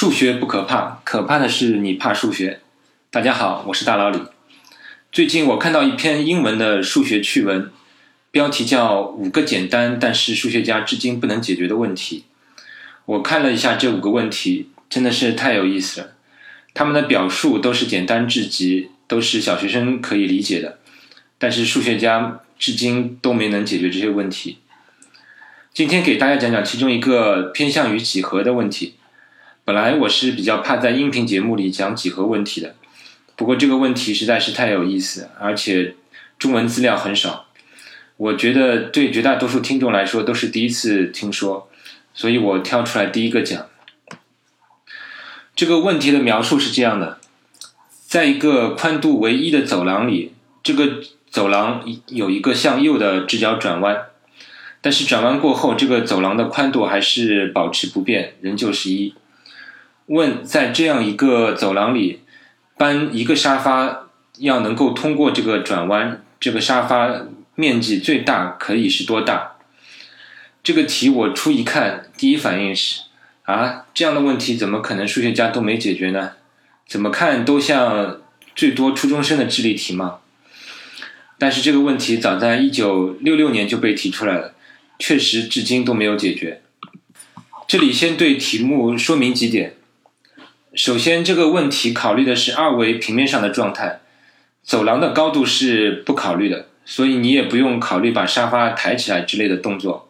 数学不可怕，可怕的是你怕数学。大家好，我是大老李。最近我看到一篇英文的数学趣闻，标题叫《五个简单但是数学家至今不能解决的问题》。我看了一下这五个问题，真的是太有意思了。他们的表述都是简单至极，都是小学生可以理解的，但是数学家至今都没能解决这些问题。今天给大家讲讲其中一个偏向于几何的问题。本来我是比较怕在音频节目里讲几何问题的，不过这个问题实在是太有意思，而且中文资料很少，我觉得对绝大多数听众来说都是第一次听说，所以我挑出来第一个讲。这个问题的描述是这样的：在一个宽度为一的走廊里，这个走廊有一个向右的直角转弯，但是转弯过后，这个走廊的宽度还是保持不变，仍旧是一。问在这样一个走廊里，搬一个沙发要能够通过这个转弯，这个沙发面积最大可以是多大？这个题我初一看，第一反应是啊，这样的问题怎么可能数学家都没解决呢？怎么看都像最多初中生的智力题嘛。但是这个问题早在一九六六年就被提出来了，确实至今都没有解决。这里先对题目说明几点。首先，这个问题考虑的是二维平面上的状态，走廊的高度是不考虑的，所以你也不用考虑把沙发抬起来之类的动作。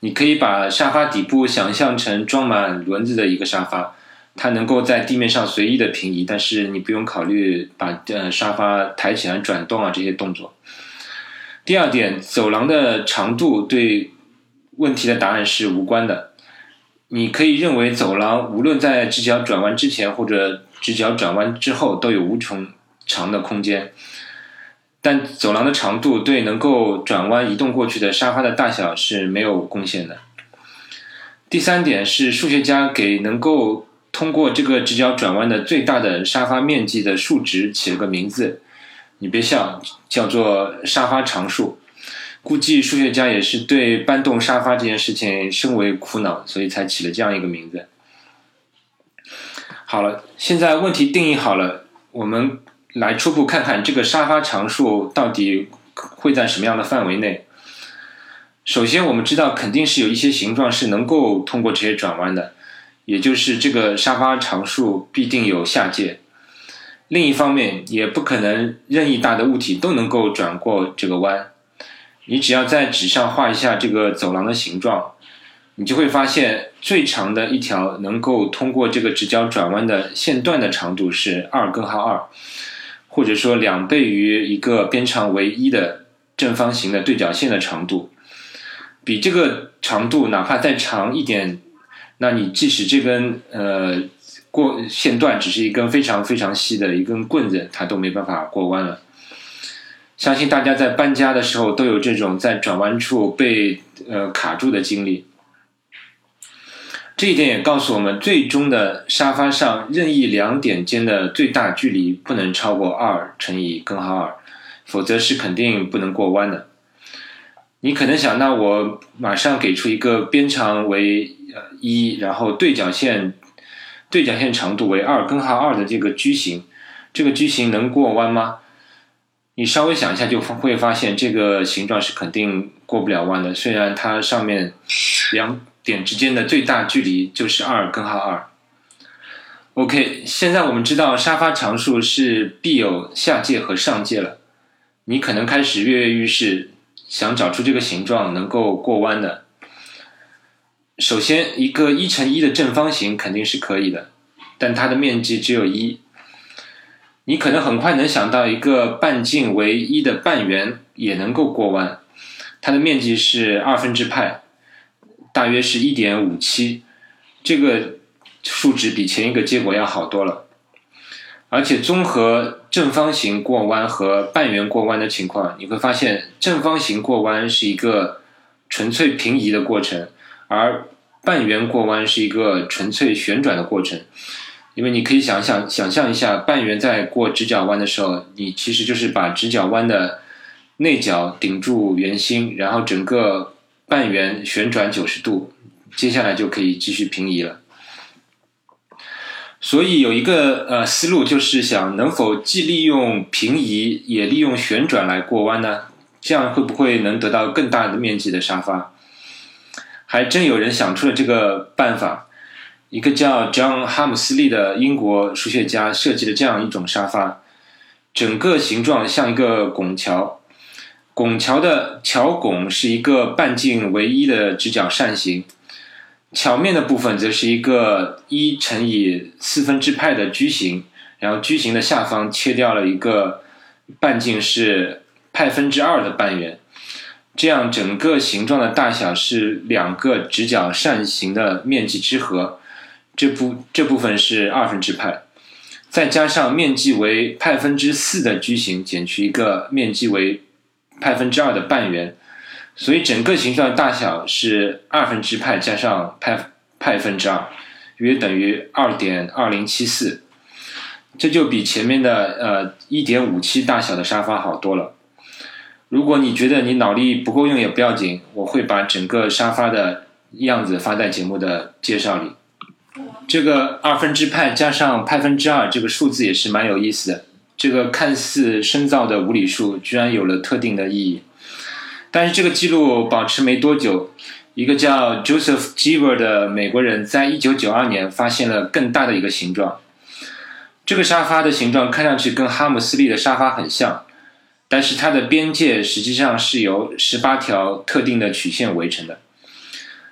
你可以把沙发底部想象成装满轮子的一个沙发，它能够在地面上随意的平移，但是你不用考虑把呃沙发抬起来转动啊这些动作。第二点，走廊的长度对问题的答案是无关的。你可以认为走廊无论在直角转弯之前或者直角转弯之后都有无穷长的空间，但走廊的长度对能够转弯移动过去的沙发的大小是没有贡献的。第三点是数学家给能够通过这个直角转弯的最大的沙发面积的数值起了个名字，你别笑，叫做沙发常数。估计数学家也是对搬动沙发这件事情深为苦恼，所以才起了这样一个名字。好了，现在问题定义好了，我们来初步看看这个沙发常数到底会在什么样的范围内。首先，我们知道肯定是有一些形状是能够通过这些转弯的，也就是这个沙发常数必定有下界。另一方面，也不可能任意大的物体都能够转过这个弯。你只要在纸上画一下这个走廊的形状，你就会发现最长的一条能够通过这个直角转弯的线段的长度是二根号二，或者说两倍于一个边长为一的正方形的对角线的长度。比这个长度哪怕再长一点，那你即使这根呃过线段只是一根非常非常细的一根棍子，它都没办法过弯了。相信大家在搬家的时候都有这种在转弯处被呃卡住的经历。这一点也告诉我们，最终的沙发上任意两点间的最大距离不能超过二乘以根号二，否则是肯定不能过弯的。你可能想，那我马上给出一个边长为一，然后对角线对角线长度为二根号二的这个矩形，这个矩形能过弯吗？你稍微想一下，就会发现这个形状是肯定过不了弯的。虽然它上面两点之间的最大距离就是二根号二。OK，现在我们知道沙发常数是必有下界和上界了。你可能开始跃跃欲试，想找出这个形状能够过弯的。首先，一个一乘一的正方形肯定是可以的，但它的面积只有一。你可能很快能想到一个半径为一的半圆也能够过弯，它的面积是二分之派，大约是一点五七，这个数值比前一个结果要好多了。而且综合正方形过弯和半圆过弯的情况，你会发现正方形过弯是一个纯粹平移的过程，而半圆过弯是一个纯粹旋转的过程。因为你可以想想想象一下，半圆在过直角弯的时候，你其实就是把直角弯的内角顶住圆心，然后整个半圆旋转九十度，接下来就可以继续平移了。所以有一个呃思路，就是想能否既利用平移，也利用旋转来过弯呢？这样会不会能得到更大的面积的沙发？还真有人想出了这个办法。一个叫 John 哈姆斯利的英国数学家设计了这样一种沙发，整个形状像一个拱桥，拱桥的桥拱是一个半径为一的直角扇形。桥面的部分则是一个一乘以四分之派的矩形，然后矩形的下方切掉了一个半径是派分之二的半圆，这样整个形状的大小是两个直角扇形的面积之和，这部这部分是二分之派，再加上面积为派分之四的矩形减去一个面积为派分之二的半圆。所以整个形状的大小是二分之派加上派派分之二，约等于二点二零七四，这就比前面的呃一点五七大小的沙发好多了。如果你觉得你脑力不够用也不要紧，我会把整个沙发的样子发在节目的介绍里。这个二分之派加上派分之二这个数字也是蛮有意思的，这个看似深造的无理数居然有了特定的意义。但是这个记录保持没多久，一个叫 Joseph Giver 的美国人在一九九二年发现了更大的一个形状。这个沙发的形状看上去跟哈姆斯利的沙发很像，但是它的边界实际上是由十八条特定的曲线围成的。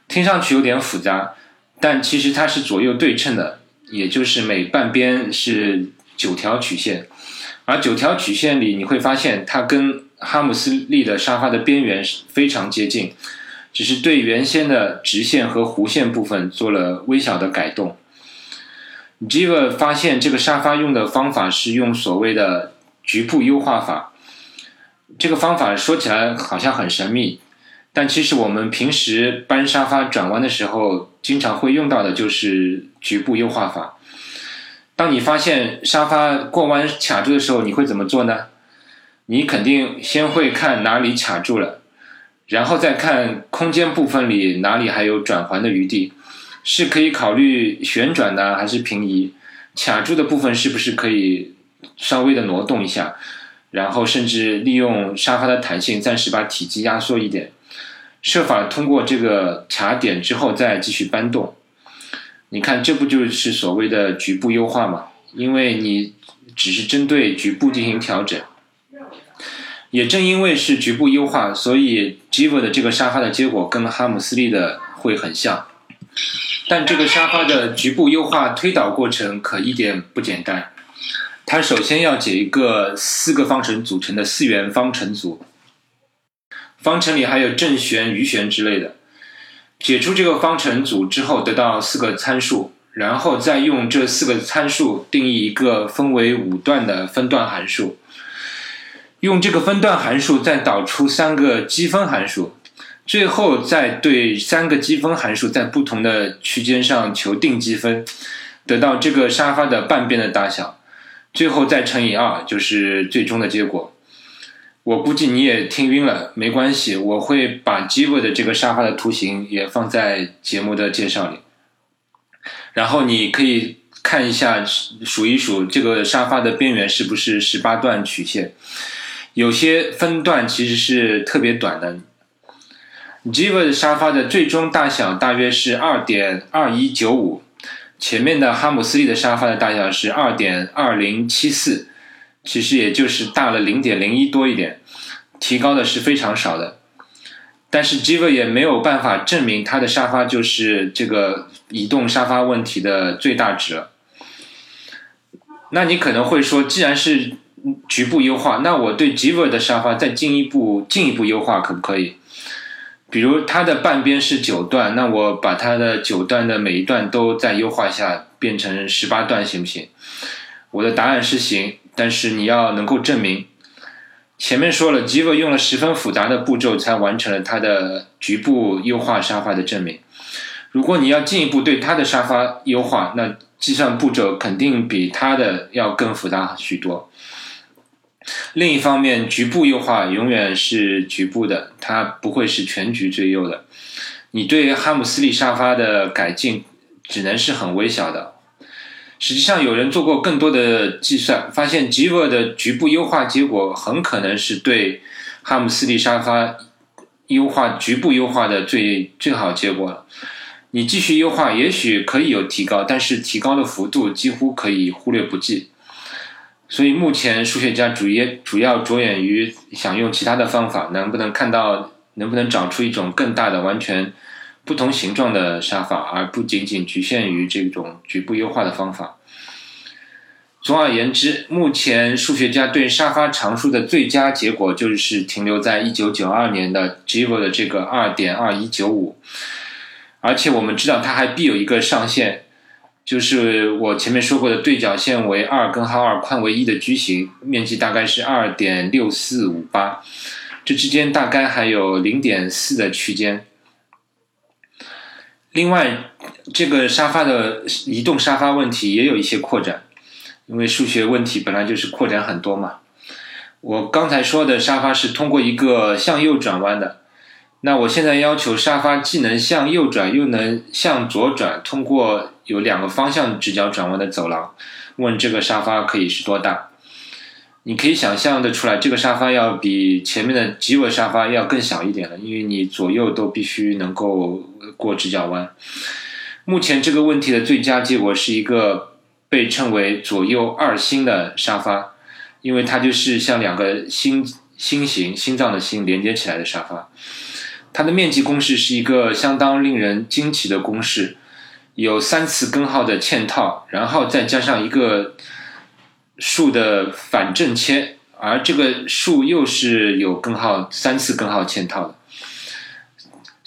听上去有点复杂，但其实它是左右对称的，也就是每半边是九条曲线，而九条曲线里你会发现它跟哈姆斯利的沙发的边缘非常接近，只是对原先的直线和弧线部分做了微小的改动。Giver 发现这个沙发用的方法是用所谓的局部优化法。这个方法说起来好像很神秘，但其实我们平时搬沙发转弯的时候，经常会用到的就是局部优化法。当你发现沙发过弯卡住的时候，你会怎么做呢？你肯定先会看哪里卡住了，然后再看空间部分里哪里还有转环的余地，是可以考虑旋转呢，还是平移？卡住的部分是不是可以稍微的挪动一下？然后甚至利用沙发的弹性，暂时把体积压缩一点，设法通过这个卡点之后再继续搬动。你看，这不就是所谓的局部优化吗？因为你只是针对局部进行调整。也正因为是局部优化，所以 Giva 的这个沙发的结果跟哈姆斯利的会很像。但这个沙发的局部优化推导过程可一点不简单。它首先要解一个四个方程组成的四元方程组，方程里还有正弦、余弦之类的。解出这个方程组之后，得到四个参数，然后再用这四个参数定义一个分为五段的分段函数。用这个分段函数再导出三个积分函数，最后再对三个积分函数在不同的区间上求定积分，得到这个沙发的半边的大小，最后再乘以二就是最终的结果。我估计你也听晕了，没关系，我会把 Giver 的这个沙发的图形也放在节目的介绍里，然后你可以看一下数一数这个沙发的边缘是不是十八段曲线。有些分段其实是特别短的。Giver 沙发的最终大小大约是二点二一九五，前面的哈姆斯利的沙发的大小是二点二零七四，其实也就是大了零点零一多一点，提高的是非常少的。但是 Giva 也没有办法证明他的沙发就是这个移动沙发问题的最大值了。那你可能会说，既然是局部优化，那我对 Giver 的沙发再进一步进一步优化可不可以？比如它的半边是九段，那我把它的九段的每一段都再优化一下，变成十八段行不行？我的答案是行，但是你要能够证明。前面说了，Giver 用了十分复杂的步骤才完成了它的局部优化沙发的证明。如果你要进一步对它的沙发优化，那计算步骤肯定比它的要更复杂许多。另一方面，局部优化永远是局部的，它不会是全局最优的。你对哈姆斯利沙发的改进只能是很微小的。实际上，有人做过更多的计算，发现 Giver 的局部优化结果很可能是对哈姆斯利沙发优化局部优化的最最好结果。你继续优化，也许可以有提高，但是提高的幅度几乎可以忽略不计。所以目前数学家主业主要着眼于想用其他的方法，能不能看到，能不能找出一种更大的完全。不同形状的沙发，而不仅仅局限于这种局部优化的方法。总而言之，目前数学家对沙发常数的最佳结果就是停留在一九九二年的 g i v o 的这个二点二一九五，而且我们知道它还必有一个上限，就是我前面说过的对角线为二，根号二，宽为一的矩形，面积大概是二点六四五八，这之间大概还有零点四的区间。另外，这个沙发的移动沙发问题也有一些扩展，因为数学问题本来就是扩展很多嘛。我刚才说的沙发是通过一个向右转弯的，那我现在要求沙发既能向右转，又能向左转，通过有两个方向直角转弯的走廊，问这个沙发可以是多大？你可以想象的出来，这个沙发要比前面的吉尾沙发要更小一点了，因为你左右都必须能够过直角弯。目前这个问题的最佳结果是一个被称为左右二心的沙发，因为它就是像两个心心形心脏的心连接起来的沙发。它的面积公式是一个相当令人惊奇的公式，有三次根号的嵌套，然后再加上一个。数的反正切，而这个数又是有根号三次根号嵌套的。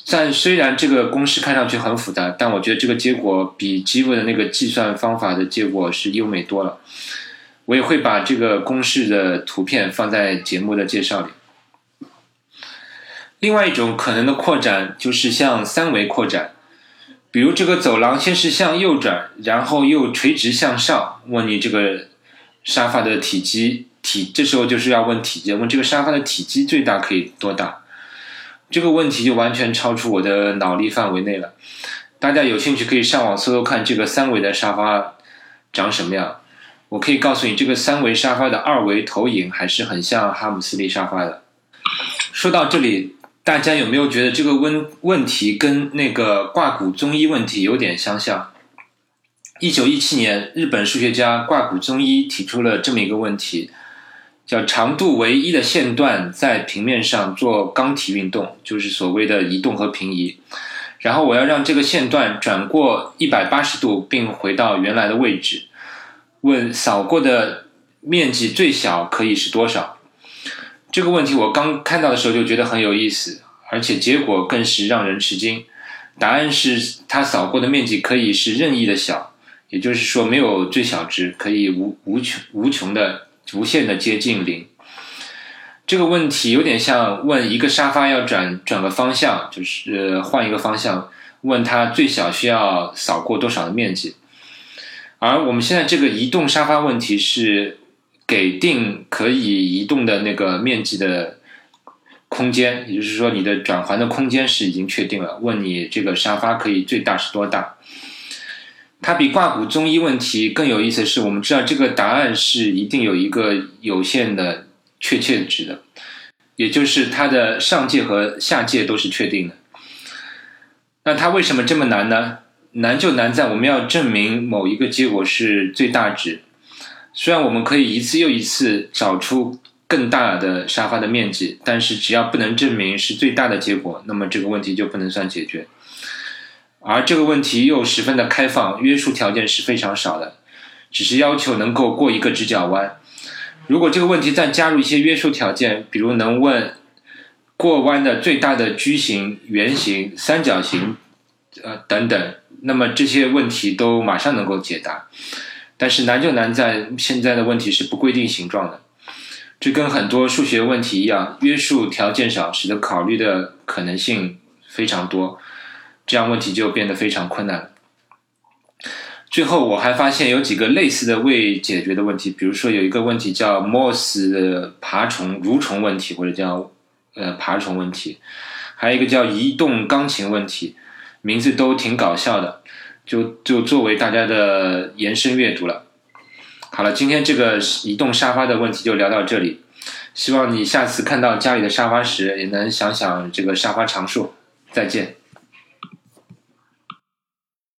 但虽然这个公式看上去很复杂，但我觉得这个结果比 g i v 的那个计算方法的结果是优美多了。我也会把这个公式的图片放在节目的介绍里。另外一种可能的扩展就是向三维扩展，比如这个走廊先是向右转，然后又垂直向上，问你这个。沙发的体积体，这时候就是要问体积，问这个沙发的体积最大可以多大？这个问题就完全超出我的脑力范围内了。大家有兴趣可以上网搜搜看这个三维的沙发长什么样。我可以告诉你，这个三维沙发的二维投影还是很像哈姆斯利沙发的。说到这里，大家有没有觉得这个问问题跟那个挂骨中医问题有点相像？一九一七年，日本数学家挂谷宗一提出了这么一个问题，叫长度为一的线段在平面上做刚体运动，就是所谓的移动和平移。然后我要让这个线段转过一百八十度，并回到原来的位置。问扫过的面积最小可以是多少？这个问题我刚看到的时候就觉得很有意思，而且结果更是让人吃惊。答案是，它扫过的面积可以是任意的小。也就是说，没有最小值，可以无无穷无穷的无限的接近零。这个问题有点像问一个沙发要转转个方向，就是呃换一个方向，问它最小需要扫过多少的面积。而我们现在这个移动沙发问题是给定可以移动的那个面积的空间，也就是说你的转环的空间是已经确定了。问你这个沙发可以最大是多大？它比挂骨中医问题更有意思的是，我们知道这个答案是一定有一个有限的确切值的，也就是它的上界和下界都是确定的。那它为什么这么难呢？难就难在我们要证明某一个结果是最大值。虽然我们可以一次又一次找出更大的沙发的面积，但是只要不能证明是最大的结果，那么这个问题就不能算解决。而这个问题又十分的开放，约束条件是非常少的，只是要求能够过一个直角弯。如果这个问题再加入一些约束条件，比如能问过弯的最大的矩形、圆形、三角形，呃等等，那么这些问题都马上能够解答。但是难就难在现在的问题是不规定形状的，这跟很多数学问题一样，约束条件少，使得考虑的可能性非常多。这样问题就变得非常困难。最后，我还发现有几个类似的未解决的问题，比如说有一个问题叫莫斯的爬虫蠕虫问题，或者叫呃爬虫问题，还有一个叫移动钢琴问题，名字都挺搞笑的。就就作为大家的延伸阅读了。好了，今天这个移动沙发的问题就聊到这里。希望你下次看到家里的沙发时，也能想想这个沙发常数。再见。